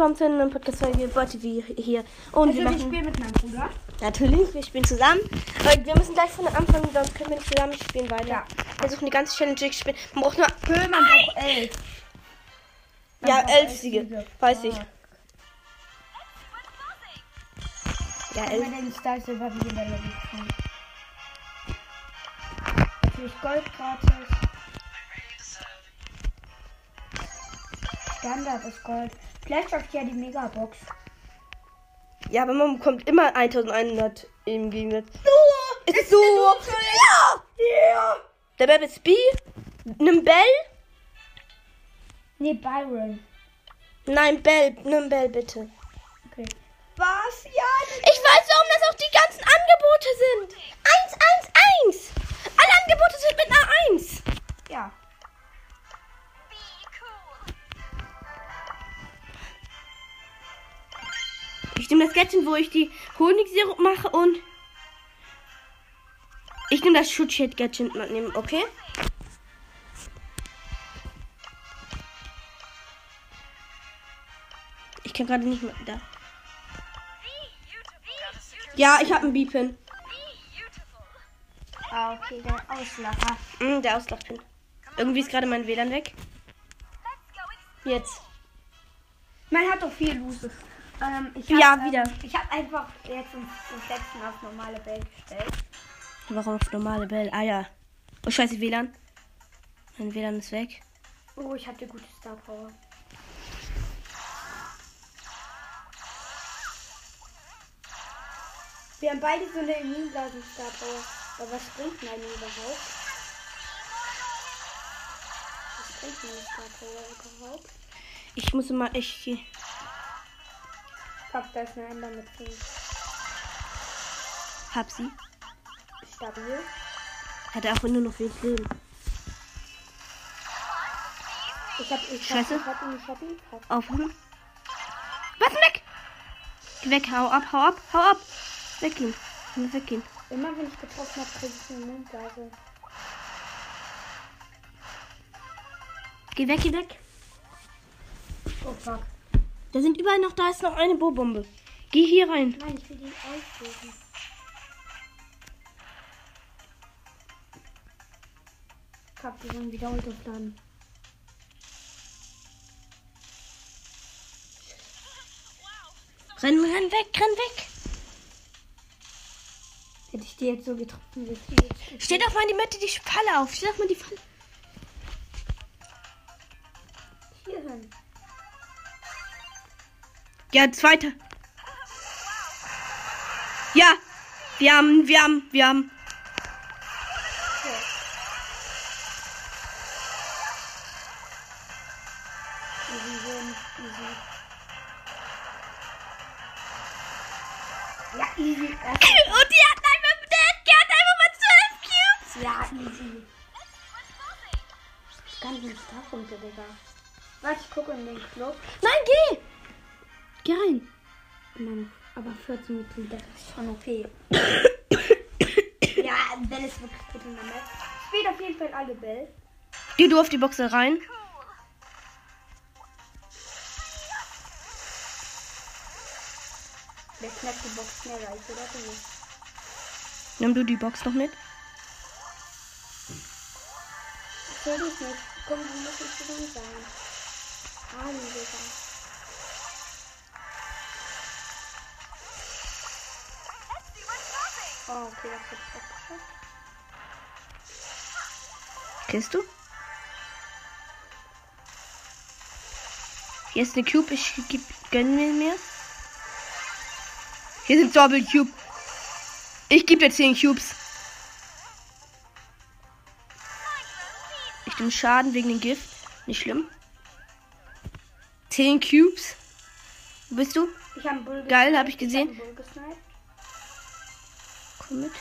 willkommen zu einer Podcast-Folge wie hier. Und wir Also ich machen spiele mit meinem Bruder. natürlich, wir spielen zusammen. Aber wir müssen gleich von Anfang, sonst können wir nicht zusammen spielen weiter. Ja. Wir versuchen die ganze Challenge durchzuspielen. Man braucht nur Höhe, man braucht elf. Man ja elf Siege, weiß ich. Ah. Ja Wenn elf. man den Star Silber wie in der Lobby. Natürlich Gold gratis. Standard ist Gold. Vielleicht schafft ja die Megabox. Ja, aber man bekommt immer 1100 im Gegensatz. So, ist, so. Ja, ja. Der Bell ist B. Nimm Bell. Nee, Byron. Nein, Bell, nimm Bell bitte. Okay. Was? Ja, Ich weiß, warum das auch die ganzen Angebote sind. 1, 1, 1. Alle Angebote sind mit einer 1. ja. Ich nehme das Gadget, wo ich die Honigsirup mache und ich nehme das Schutzschild-Gadget mitnehmen, okay? Ich kann gerade nicht mehr da. Ja, ich habe einen B-Pin. Ah, okay, der Auslacher. Mm, der Auslachpin. Irgendwie ist gerade mein WLAN weg. Jetzt. Man hat doch viel Lose. Ähm, ich Ja, hab, wieder. Ähm, ich habe einfach jetzt ins, ins letzten auf normale Welt gestellt. Warum auf normale Bell? Ah ja. Oh scheiße, WLAN. Mein WLAN ist weg. Oh, ich die gute Star Power. Wir haben beide so eine Immunblasen Star Power. Aber was bringt meine überhaupt? Was bringt meine Star Power überhaupt? Ich muss mal echt. Papp, da ist eine Ender mit 5. Hab sie. Stabil. Hat auch nur noch wenig Leben. Ich hab, ich Scheiße. hab, ich hab ihn, ich hab ihn. Papp. Aufhören. Was weg? Geh weg, hau ab, hau ab, hau ab. Weggehen. Nur weggehen. Immer wenn ich getroffen habe, kriege ich eine Immunblase. Geh weg, geh weg. Oh fuck. Da sind überall noch, da ist noch eine Bo-Bombe. Geh hier rein. Nein, ich will ihn auslösen. Papp, wir wollen wieder runterplanen. Renn, renn weg, renn weg. Hätte ich die jetzt so getroffen, wie Steh doch mal in die Mitte die Falle auf. Steh doch mal die Falle. Ja, zweite. Ja. Wir haben, wir haben, wir haben. Ja, easy. Und die hat einfach, der, der hat einfach mal zwölf Cubes. Ja, easy. Ganzen Starpunkte, Digga. Warte, ich gucke in den Club. Mann, aber 14 Mitglieder ist schon okay. ja, Bell ist wirklich gut in der Map. Spielt auf jeden Fall alle Bell. Geh du auf die Box rein. Wer knackt die Box schneller? Ich oder du? Nimm du die Box noch mit. Ich will dich nicht. Komm, du musst nicht drin sein. Hallo, Digga. Oh, okay, das wird abgeschafft. Kennst du? Hier ist eine Cube. Ich geb, gönn mir mehr. Hier sind Double Cube. Ich gebe dir 10 Cubes. Ich nehme Schaden wegen dem Gift. Nicht schlimm. 10 Cubes. Wo bist du? Ich habe Geil, gesniped. hab ich gesehen. hab Komm mit.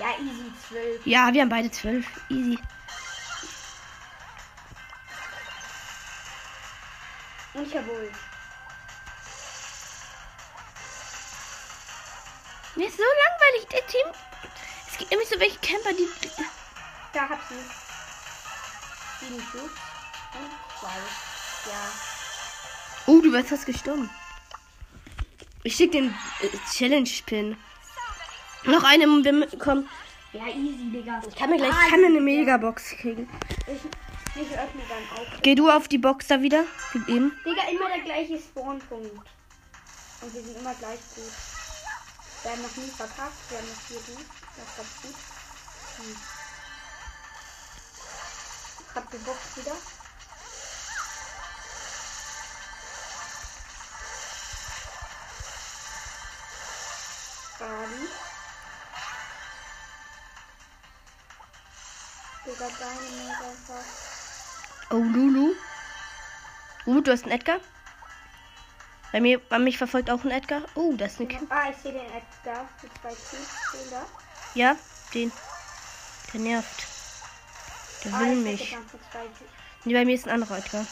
Ja, easy, 12. Ja, wir haben beide 12. Easy. Und ich hab Bull. Mir ist so langweilig, der Team. Es gibt nämlich so welche Camper, die. Da hab sie. Sieben Cubes. Und zwei. Ja. Oh, du wirst fast gestorben. Ich schick den äh, Challenge-Pin. Noch eine, wir kommen. Ja, easy, Digga. Ich kann mir gleich ich kann eine Megabox kriegen. Ich, ich öffne dann auch. Geh du auf die Box da wieder, wie eben. Digga, immer der gleiche Spawnpunkt. Und wir sind immer gleich gut. Wir haben noch nie verkackt, wir haben noch vier gut. Das ist ganz gut. Hm. Ich hab die Box wieder. Digga, deine Mega Oh, Lulu. Uh, du hast einen Edgar. Bei mir, bei mich verfolgt auch ein Edgar. Oh, das ist eine Cube. Ah, ich sehe den Edgar mit zwei Cubes. Den da. Ja, den. Der nervt. Der Ah, will ich mich. Nee, bei mir ist ein anderer Edgar.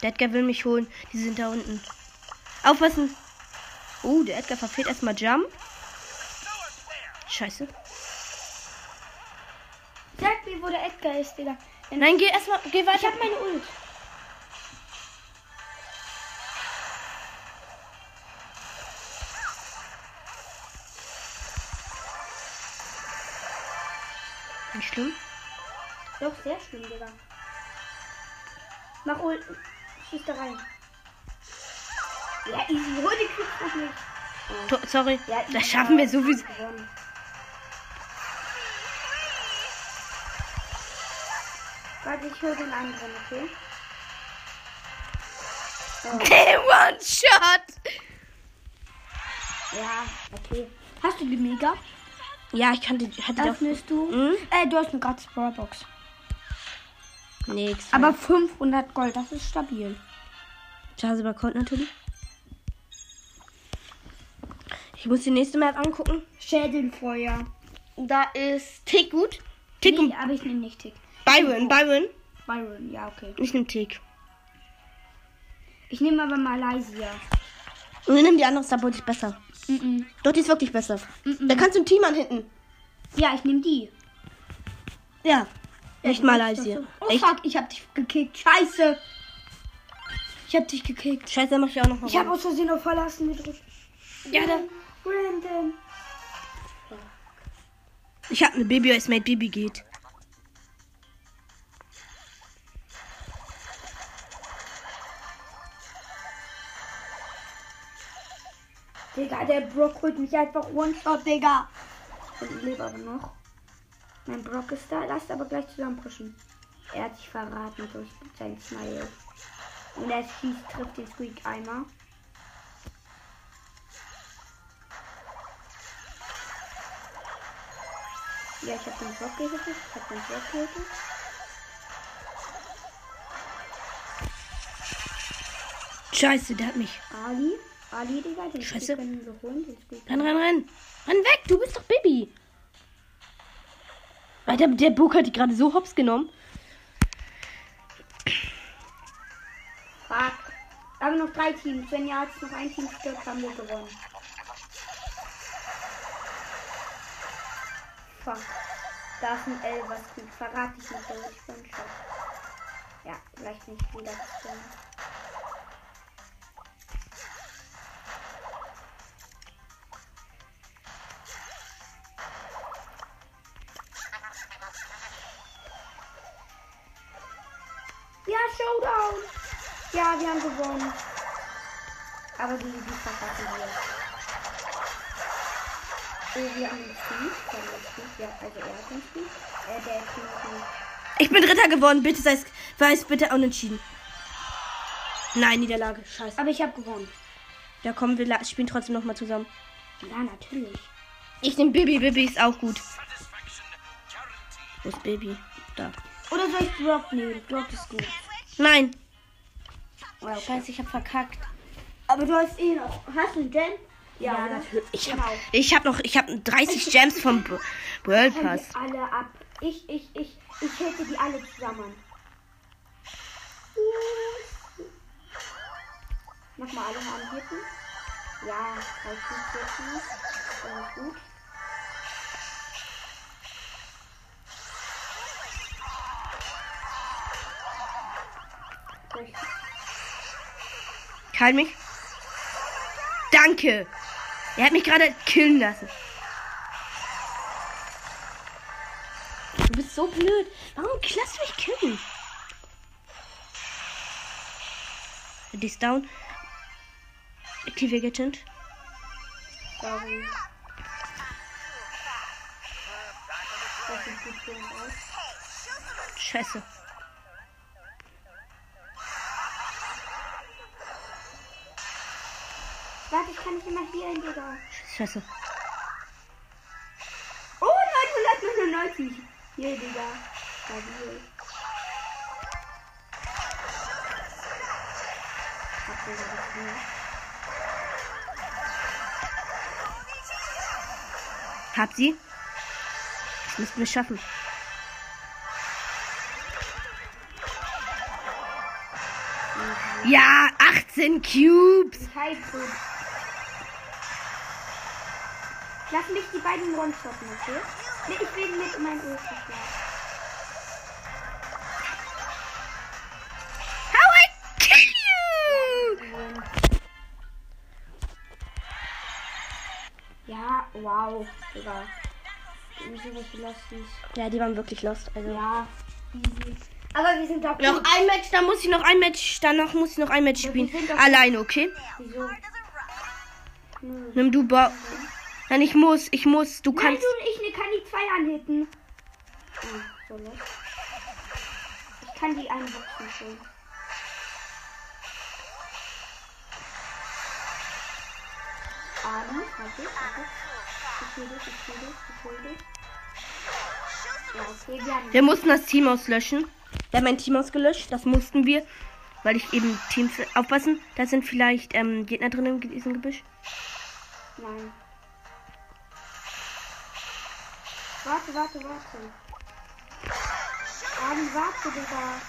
Der Edgar will mich holen. Die sind da unten. Aufpassen. Oh, der Edgar verfehlt erstmal Jump. Scheiße. Sag mir, wo der Edgar ist, Digga. Denn Nein, geh erstmal, geh ich weiter. hab meine Ult. Nicht schlimm. Doch, sehr schlimm, Digga. Mach Ult. Schieß da rein. Ja, easy. Hol die noch nicht. Sorry. Ja. Das schaffen wir sowieso. Gewonnen. Warte, ich hol den anderen, okay? One Shot. Ja, okay. Hast du die Mega? Ja, ich kannte, hatte doch. Öffnest du? Hm? Äh, du hast eine gratis Brawlbox. Nix. Aber 500 Gold, das ist stabil. Chance über Colt natürlich. Ich muss die nächste Map angucken. Schädelfeuer. Da ist Tick gut. Tick Nee, aber ich nehme nicht Tick. Byron. Byron. Byron, ja, okay. Ich nehme Tick. Ich nehme aber Malaysia. Und dann nimm die andere Star, ist besser. Mhm. Doch, die ist wirklich besser. Mhm. Da kannst du ein Team an hinten. Ja, ich nehme die. Ja. Echt Malaysia. Oh Echt. fuck, ich hab dich gekickt. Scheiße. Ich hab dich gekickt. Scheiße, dann mach ich auch noch mal. Ich habe aus Versehen auf Verlassen gedrückt. Ja, da. Brandon. Ich habe eine Baby, als Mate Baby geht. Digga, der Brock holt mich einfach One-Shot, Digga. Ich lebe aber noch. Mein Brock ist da. Lasst aber gleich zusammenpushen. Er hat sich verraten durch sein Smile. Und er schießt, trifft den Squeak einmal. Ja, ich hab den Brock gehittet. Ich hab den Brock gehittet. Scheiße, der hat mich. Ali. Ali, Digga, den Scheiße. Können wir holen. Renn, renn, renn. Renn weg, du bist doch Baby. Alter, der Book hat die gerade so hops genommen. Fuck. Aber noch drei Teams. Wenn ja jetzt noch ein Team stirbt, haben wir gewonnen. Fuck. Da ist ein L, was gut. Verrate ich nicht, aber ich bin schon. Ja, vielleicht nicht wieder bestimmt. Showdown! Ja, wir haben gewonnen. Aber die, die verraten wir. Oh, wir haben einen Speed. Wir haben. Ja, also er hat Speed. Äh, der ist nicht. Ich bin Dritter geworden. Bitte sei es, weiß bitte unentschieden. Nein, Niederlage. Scheiße. Aber ich habe gewonnen. Ja, komm, wir spielen trotzdem noch mal zusammen. Ja, natürlich. Ich nehme Baby. Baby ist auch gut. Wo ist Baby? Da. Oder soll ich Brock nehmen? Brock ist gut. Nein. Well, Scheiße, ich hab verkackt. Aber du hast eh noch. Hast du einen Gem? Ja, ne? natürlich. Ich hab, Genau. ich hab noch, ich hab 30 Gems vom World Pass. die alle ab. Ich, ich, ich, ich hätte die alle zusammen. Nochmal alle anhitten. Ja, drei Stück jetzt gut. Soll ich- Halt mich. Danke. Er hat mich gerade killen lassen. Du bist so blöd. Warum klassst du mich killen? Die ist down. Aktive Gadget. Aus. Scheiße. Ich kann nicht immer hier in Digga. Scheiße. Oh, 999. Hier, Digga. Stabil. Hab Digga, das nicht. Hab sie. Das müssten wir schaffen. Ja, 18 Cubes. Lass mich die beiden one-shotten, okay? Nee, ich will mit meinem Ulti schlagen. How I kill you? Ja, wow, Digga. Wieso was Losties? Ja, die waren wirklich lost. Also. Ja, easy. Aber wir sind doch Noch ein Match, dann muss ich noch ein Match, danach muss ich noch ein Match spielen. Alleine, okay? Wieso? Nimm du ba Nein, ich muss, ich muss, du Nein, kannst. du ich ne, kann die zwei anhitten. Oh. Ich kann die einboxen schon. Arme, warte, warte. Ich will dich, ich will dich, ich will dich. Ja, okay, wir haben Wir mussten das Team auslöschen. Wir haben ein Team ausgelöscht, das mussten wir. Weil ich eben Teams. Aufpassen, da sind vielleicht ähm, Gegner drin in diesem Gebüsch. Nein. Warte, warte, warte. Arme, warte, Digga.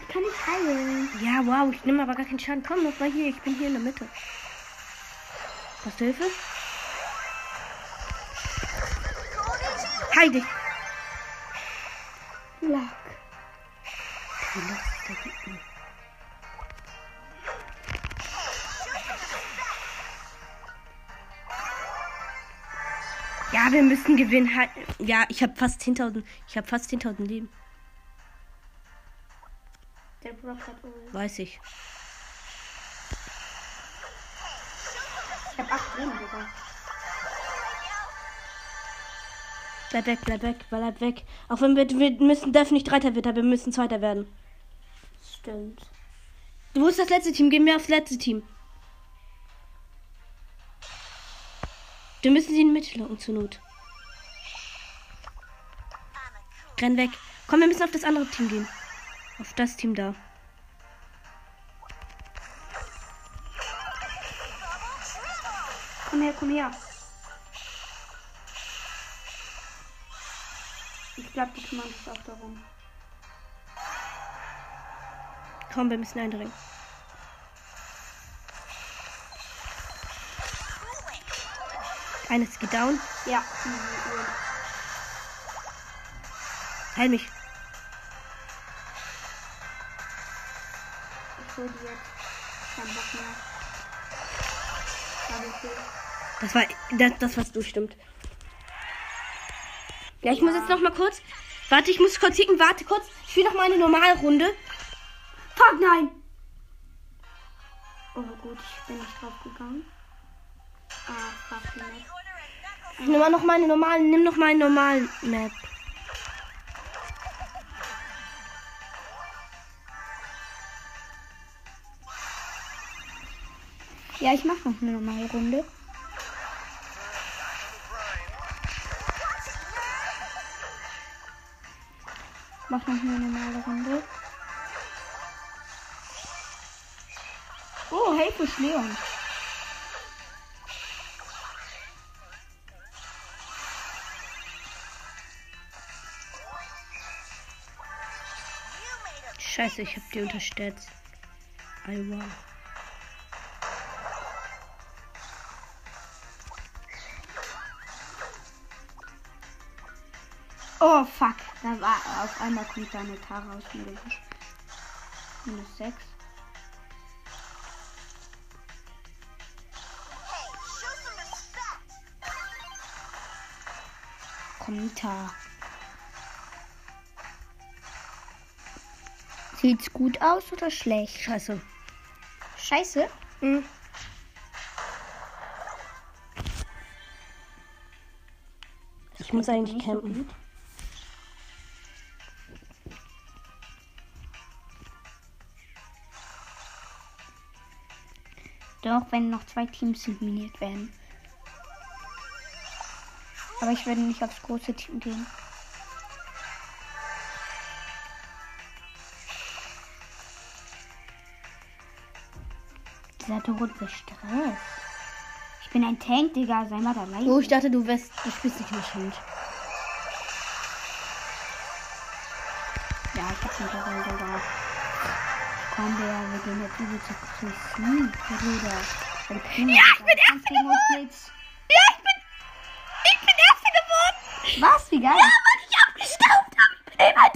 Ich kann nicht heilen. Ja, wow, ich nehme aber gar keinen Schaden. Komm, noch mal hier, ich bin hier in der Mitte. Hast du Hilfe? Heil dich. Lack. Lässt Ja, wir müssen gewinnen. Ja, ich habe fast 10.000. Ich habe fast 10.000 Leben. Der Brock hat Ult. Weiß ich. Ich hab acht Leben, Digga. Bleib weg, bleib weg, bleib weg. Auch wenn wir, wir müssen, dürfen nicht Dritter werden, wir müssen Zweiter werden. Stimmt. Wo ist das letzte Team? Gehen wir aufs letzte Team. Wir müssen sie in die Mitte locken zur Not. Renn weg. Komm, wir müssen auf das andere Team gehen. Auf das Team da. Komm her, komm her. Ich glaube, die kümmern sich auch darum. Komm, wir müssen eindringen. Eines geht down. Ja. Heil mich. Ich hol die jetzt. Kein Bock mehr. Das war das, das was du stimmt. Ja, ich muss jetzt noch mal kurz. Warte, ich muss kurz kicken. Warte kurz. Ich spiele noch mal eine Normalrunde. Fuck, nein! Oh gut, ich bin nicht drauf gegangen. Ah, fuck, nicht. Ich nehme mal noch mal eine normale. Nimm noch mal einen normalen Map. Ja, ich mache noch eine normale Runde. Mach noch eine normale Runde. Oh, hey, Leon. Scheiße, ich hab die unterschätzt. Iowa. Oh fuck, da war auf einmal kommt da eine Tara aus dem Minus 6. Komm, Nita. Sieht's gut aus oder schlecht? Scheiße. Scheiße. Mhm. Ich muss eigentlich campen. Doch, wenn noch zwei Teams eliminiert werden. Aber ich würde nicht aufs große Team gehen. Dieser Dorot will Stress. Ich bin ein Tank, Digga. Sei mal dabei. Oh, ich dachte, du wärst, du spielst nicht mit Schild. Ja, ich hab's nicht dabei, Digga. Komm, Digga, wir gehen jetzt übel zu Christine, Bruder. Ja, ich bin erst gegen uns nichts. Ja, ich bin, ich bin Erster geworden. Was? Wie geil. Ja, weil ich abgestaubt habe. Ich bin immer ein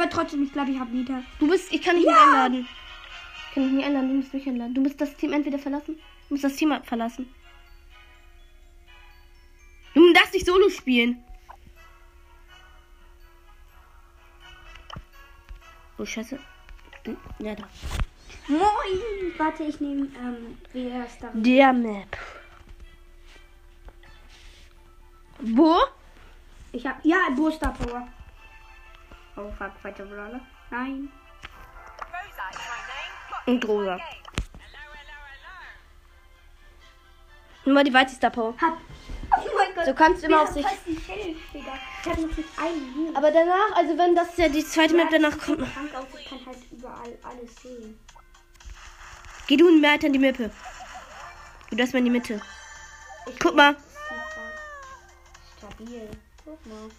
Aber trotzdem, ich glaube, ich habe Nita. Du bist, ich kann dich nicht einladen. Ich kann dich nicht einladen, du musst mich einladen. Du musst das Team entweder verlassen, du musst das Team verlassen. Du darfst nicht solo spielen. Oh, scheiße. Ja, da. Moin. Warte, ich nehme, ähm, wie da. Der Map. Wo? Ich hab, ja, Booster Power. Oh, fuck, weiter Brawler. Nein. Und Rosa. Nur mal die Weite Star Power. Hab. Oh mein Gott. Du kannst immer auf sich. Schild. Ich hab noch nicht einen. Aber danach, also wenn das ja die zweite Map danach kommt. Krank aus, ich kann halt überall alles sehen. Geh du mehr in die Mitte. Du darfst mal in die Mitte. Ich Guck mal. Super. Stabil. Guck mal.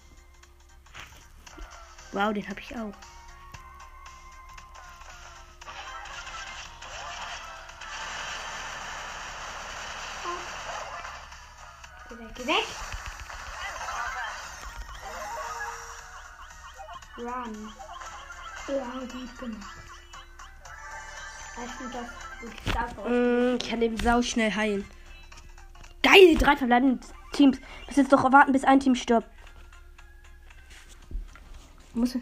Wow, den hab ich auch. Geh weg, geh weg. Run. Ja, gut gemacht. Mm, ich kann den sau schnell heilen. Geil, drei verbleibende Teams. Lass jetzt doch warten, bis ein Team stirbt. Muss.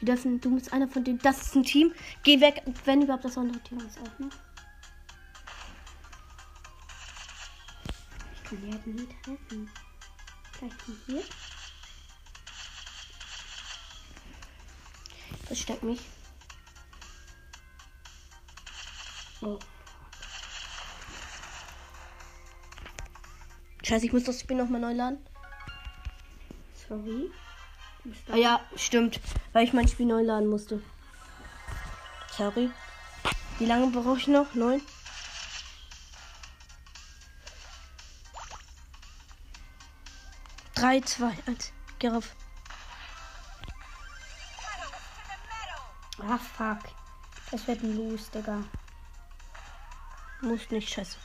Die dürfen, du musst einer von denen. Das ist ein Team. Geh weg, wenn überhaupt das andere Team ist auch, ne? Ich kann dir halt nie treffen. Vielleicht von hier. Versteck mich. Oh. Scheiße, ich muss das Spiel nochmal neu laden. Sorry. Ah ja, stimmt. Weil ich mein Spiel neu laden musste. Sorry. Wie lange brauche ich noch? Neun? Drei, zwei, eins. Geh rauf. Ah, fuck. Das wird ein Lose, Digga. Muss nicht, scheiße.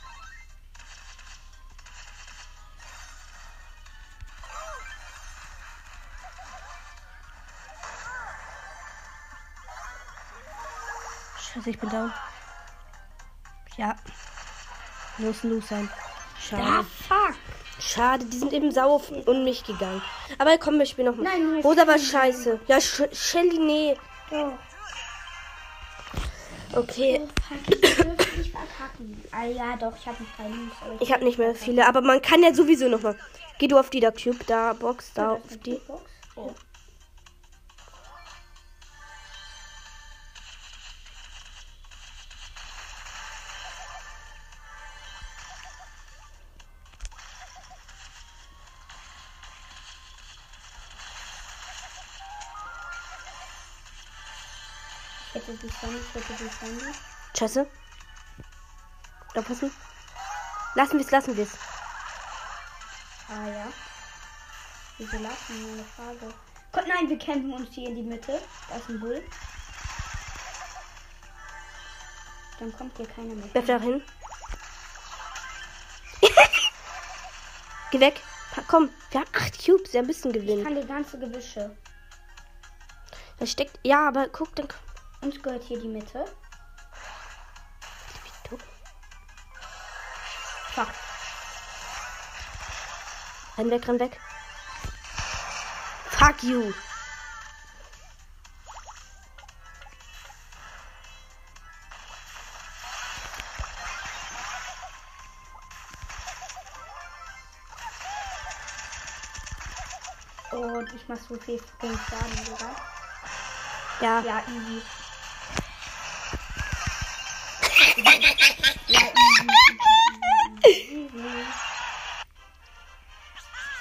Scheiße, ich bin down. Ja. Muss ein Los sein. Schade. Ah, fuck. Schade, die sind eben sauer auf um mich gegangen. Aber komm, wir spielen nochmal. Nein, Rosa war scheiße. Ja, Sch Shelly, nee. Okay. Oh, verkacken. Ah, ja, doch. Ich habe noch drei aber Ich habe nicht mehr viele, aber man kann ja sowieso nochmal. Geh du auf die da Cube, da Box, da auf die. Box. Oh. Hätte die ich hätte die Sonne. Scheiße. Da passen. Lassen wir es, lassen wir es. Ah ja. Wieso lassen wir eine Frage? Gott, nein, wir kämpfen uns hier in die Mitte. Da ist ein Bull. Dann kommt hier keiner mehr. Bleib da hin. Geh weg. Komm, wir haben acht Cubes, ja, ein bisschen Ich gewinnen. kann die ganze Gewische. Da steckt. Ja, aber guck, dann. Uns gehört hier die Mitte. Fuck. Renn weg, renn weg. Fuck you. Und ich mach so viel Schaden, Digga. Ja. Ja, easy.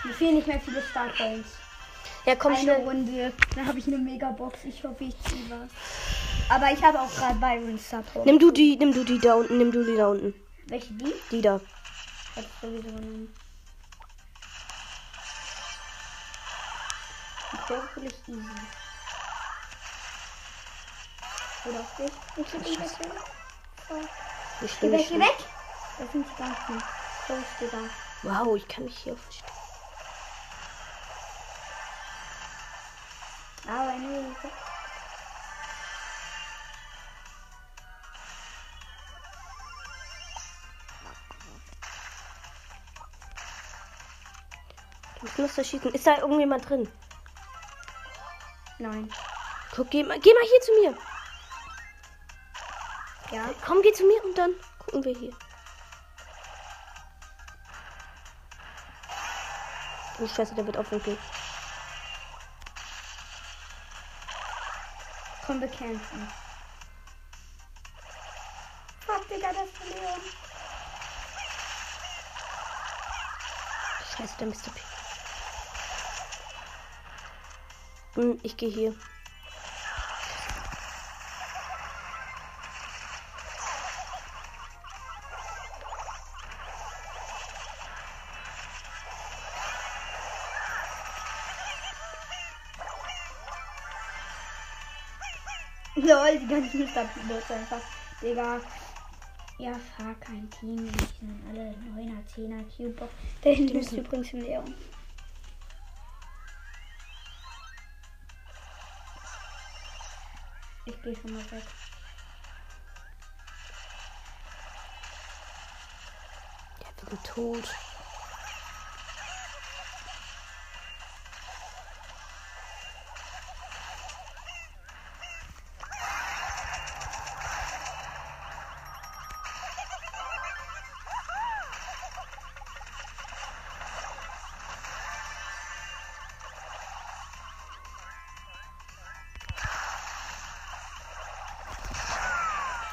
Mir fehlen nicht mehr viele Starcoins. Ja, komm Eine schnell. Runde, dann habe ich eine Megabox. Ich hoffe, ich ziehe was. Aber ich habe auch gerade Byron Support. Nimm du die, nimm du die da unten, nimm du die da unten. Welche die? Die da. Ich hab sowieso ich easy. Oder auch nicht. Ich nicht geh schlimm. weg! Das sind die ganzen. Los, Digga. Wow, ich kann mich hier verstecken. Aber nee. Ich muss da schießen. Ist da irgendjemand drin? Nein. Guck, geh mal, geh mal hier zu mir. Ja. Komm, geh zu mir und dann gucken wir hier. Oh Scheiße, der wird aufwinkeln. Komm, wir kämpfen. Fuck, Digga, das ist Leon. Scheiße, der Mr. P. Hm, ich gehe hier. Lol, die ganzen Mr. Einfach. Digga. Ja, fahr kein Team. Die sind alle 9er, 10er, Cube. Da hinten ist übrigens ein Leon. Ich gehe schon mal weg. Der wird tot.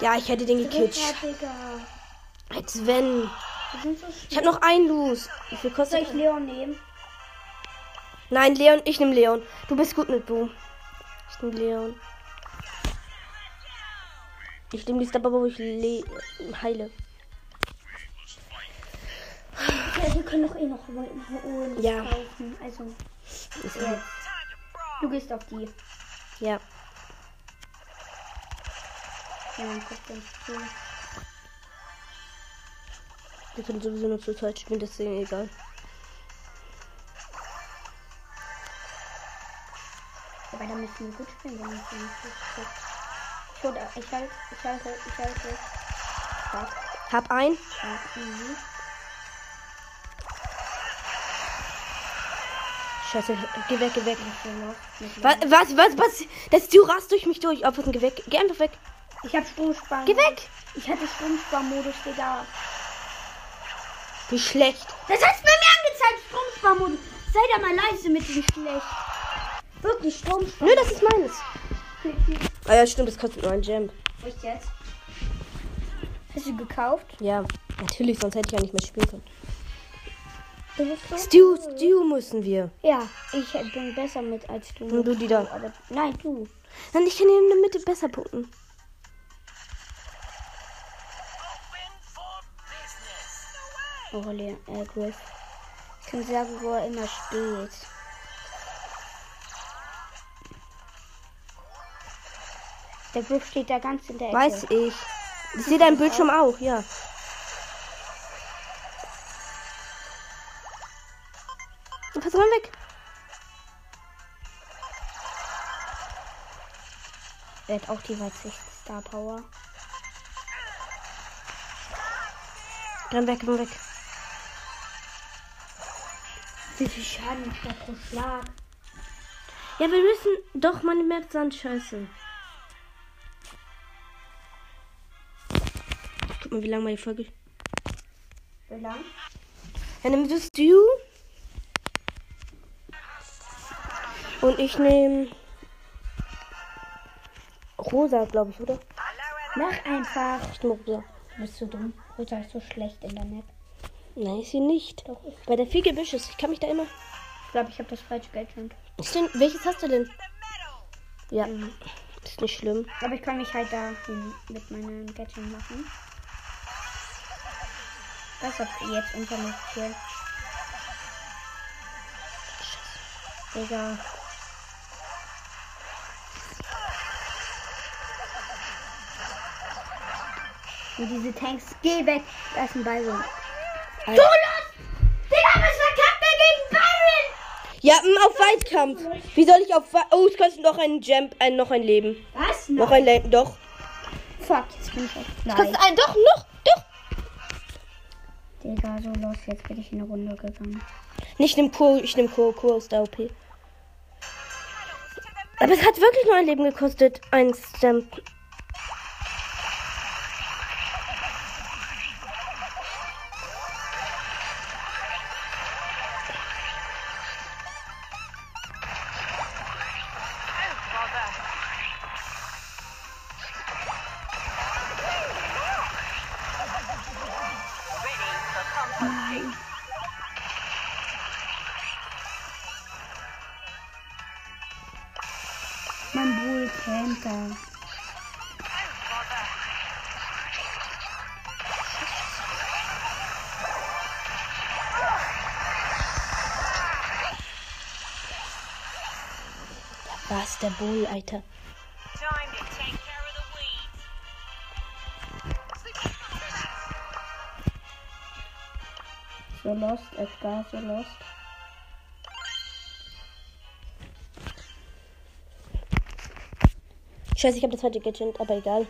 Ja, ich hätte den gekillt. Als wenn. So Ich habe noch einen Los. Wie viel Soll kostet ich er? Leon nehmen? Nein, Leon, ich nehme Leon. Du bist gut mit Bo. Ich nehme Leon. Ich nehme die Star, wo ich le heile. Ja, wir können doch eh noch holen. Ja. Kaufen. Also, jetzt. Du gehst auf die. Ja. Dann guck uns zu. Wir können sowieso nur zur Zeit spielen, deswegen egal. Aber da müssen wir gut spielen, wenn wir nicht gut Ich hol, ich halte, ich halte, ich halte. Hab ein. Ja, easy. Scheiße, geh weg, geh weg. Was, was, was, was? Das du rast durch mich durch. Auf, geh weg. Geh einfach weg. Ich hab Stromsparen. Geh weg. Ich hatte Stromsparmodus, Digga. Wie schlecht. Das hast du mir angezeigt, Stromsparmodus. Sei da mal leise mit dem schlecht. Wirklich Stromspar. Nö, das ist meines. Ah ja, stimmt, das kostet nur ein Gem. Wo ist jetzt? Hast du gekauft? Ja, natürlich, sonst hätte ich ja nicht mehr spielen können. Stu, Stu müssen wir. Ja, ich bin besser mit als du. Und du die da. Aber, nein, du. Nein, ich kann in der Mitte besser punkten. Oh, Leon, äh, Griff. Ich kann sagen, wo er immer steht. Der Griff steht da ganz in der Ecke. Weiß ich. Ich sehe deinen Bildschirm auch, ja. Pass mal weg. Er hat auch die Weitsicht Star Power. Renn weg, renn weg. Wie viel Schaden macht der pro Schlag? Ja, wir müssen. Doch, meine Maps sind scheiße. Guck mal, wie lange meine Folge. Wie lang? Ja, nimm das du. Und ich nehme. Rosa, glaube ich, oder? Mach einfach. Ich rosa. Du bist so dumm. Rosa ist so schlecht in der Map. Nein, ist sie nicht. Doch, ich Weil da viel Gebüsch ist. Ich kann mich da immer. glaube, ich habe das falsche Gadget. Ist denn, welches hast du denn? Ja, ist nicht schlimm. Aber ich kann mich halt da mit meinem Gadget machen. Was hat jetzt unter mich hier? Digga. Und diese Tanks, geh weg. Da ist ein Byron. Alter. Digga, was verkackt er gegen Byron? Ja, mm, auf Weitkampf. Wie soll ich auf. Wei- Oh, es kostet noch einen Jump, ein, noch ein Leben. Was? Noch ein Leben, doch. Fuck, jetzt bin ich auf Es Fly. kostet ein, doch, noch, doch. Digga, so los, jetzt bin ich in eine Runde gegangen. Nicht nimm Co, ich nehm Co, Co ist der OP. Aber es hat wirklich nur ein Leben gekostet. Ein Stamp. Was, der Bull, Alter. So lost, Edgar, so lost. Scheiße, ich habe das zweite Gadget, aber egal.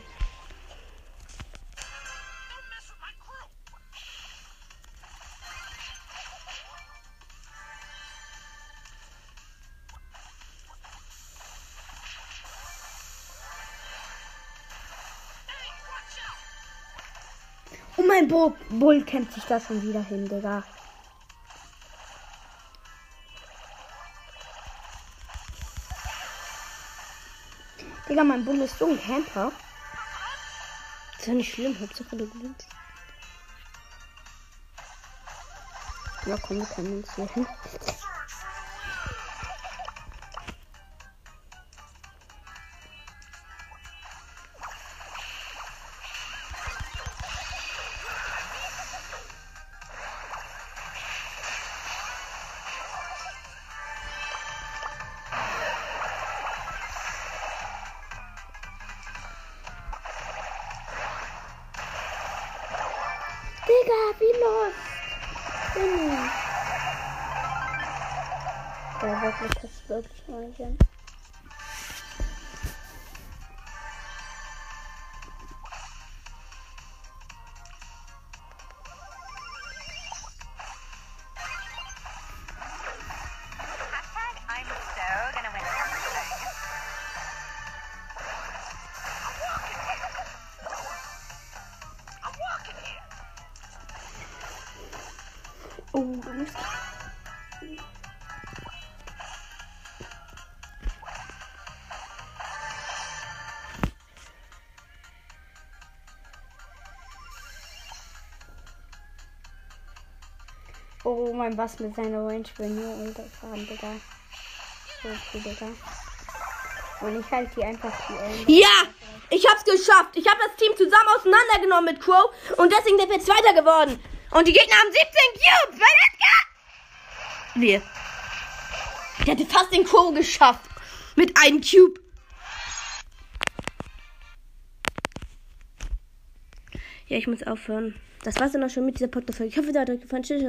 Oh Bull kämpft sich da schon wieder hin, Digga. Digga, mein Bull ist so ein Camper. Ist ja nicht schlimm, Hauptsache du gewinnst. Ja, komm, wir können uns hier hin. Oh mein was mit seiner Range will nur unterfahren, Digga. So okay, Digga. Und ich halte die einfach die. Ja! Ich hab's geschafft. Ich habe das Team zusammen auseinandergenommen mit Crow und deswegen sind wir Zweiter geworden. Und die Gegner haben 17 Cubes. Edgar! Wir. Ich hätte fast den Crow geschafft. Mit einem Cube. Ja, ich muss aufhören. Das war's dann auch schon mit dieser Podcast-Folge. Ich hoffe, es hat euch gefallen. Tschüss.